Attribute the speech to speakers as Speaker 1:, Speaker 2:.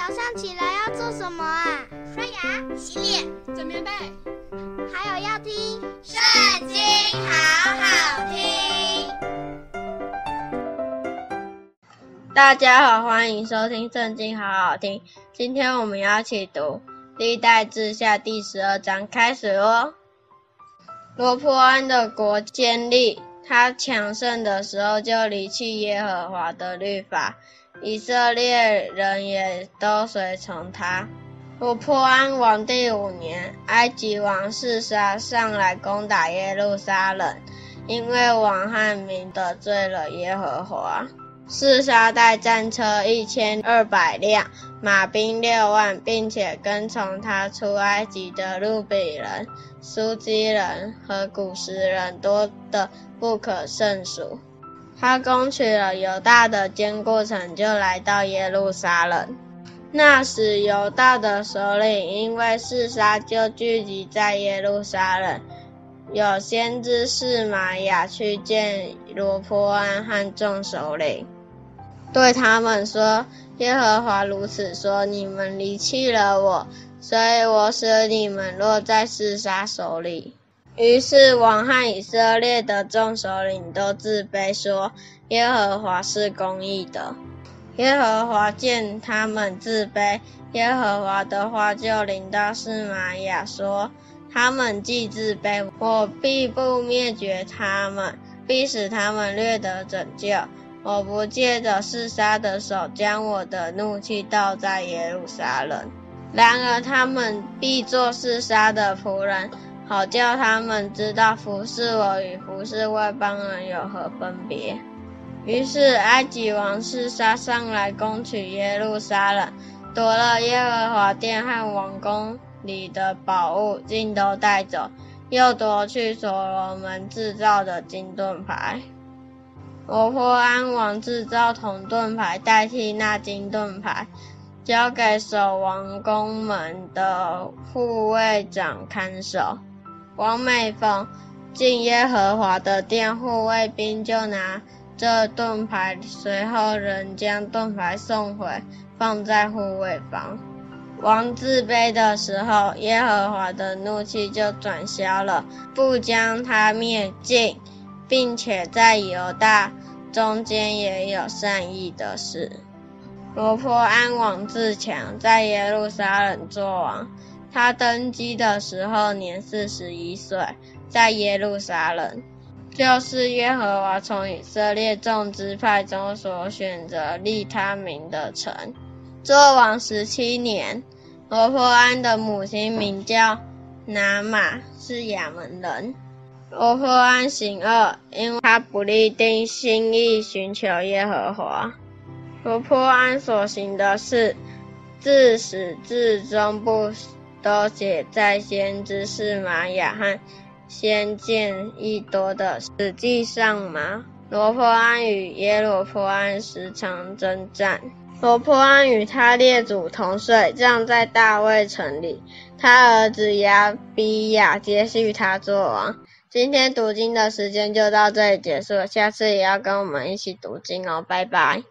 Speaker 1: 早上起来要做什么啊？
Speaker 2: 刷牙、洗脸、
Speaker 3: 整棉被，
Speaker 1: 还有要听《
Speaker 2: 圣经》，好好听。
Speaker 4: 大家好，欢迎收听《圣经》，好好听。今天我们要一起读《历代志下》第十二章，开始哦。罗波安的国建立，他强盛的时候就离弃耶和华的律法。以色列人也都随从他。我破安王第五年，埃及王示沙上来攻打耶路撒冷，因为王汉民得罪了耶和华。四沙带战车一千二百辆，马兵六万，并且跟从他出埃及的路比人、苏基人和古实人多得不可胜数。他攻取了犹大的坚固城，就来到耶路撒冷。那时，犹大的首领因为四沙，就聚集在耶路撒冷。有先知示玛雅去见罗波安和众首领，对他们说：“耶和华如此说：你们离弃了我，所以我使你们落在示杀手里。”于是王和以色列的众首领都自卑，说：“耶和华是公义的。”耶和华见他们自卑，耶和华的话就临到示玛雅说：“他们既自卑，我必不灭绝他们，必使他们略得拯救。我不借着示沙的手，将我的怒气倒在耶路撒冷。然而他们必做示沙的仆人。”好叫他们知道服侍我与服侍外邦人有何分别。于是埃及王示沙上来攻取耶路撒冷，夺了耶和华殿和王宫里的宝物，尽都带走，又夺去所罗门制造的金盾牌。罗波安王制造铜盾牌代替那金盾牌，交给守王宫门的护卫长看守。王每逢进耶和华的殿，护卫兵就拿这盾牌，随后人将盾牌送回，放在护卫房。王自卑的时候，耶和华的怒气就转消了，不将他灭尽，并且在犹大中间也有善意的事。罗波安王自强，在耶路撒冷作王。他登基的时候年四十一岁，在耶路撒冷，就是耶和华从以色列众支派中所选择立他名的城，作王十七年。罗波安的母亲名叫拿玛，是亚门人。罗波安行恶，因为他不立定心意寻求耶和华。罗破安所行的事，自始至终不。都写在先知示玛雅和先见益多的史记上吗？罗破安与耶罗破安时常征战。罗波安与他列祖同睡，葬在大卫城里。他儿子亚比亚接续他做王。今天读经的时间就到这里结束，下次也要跟我们一起读经哦，拜拜。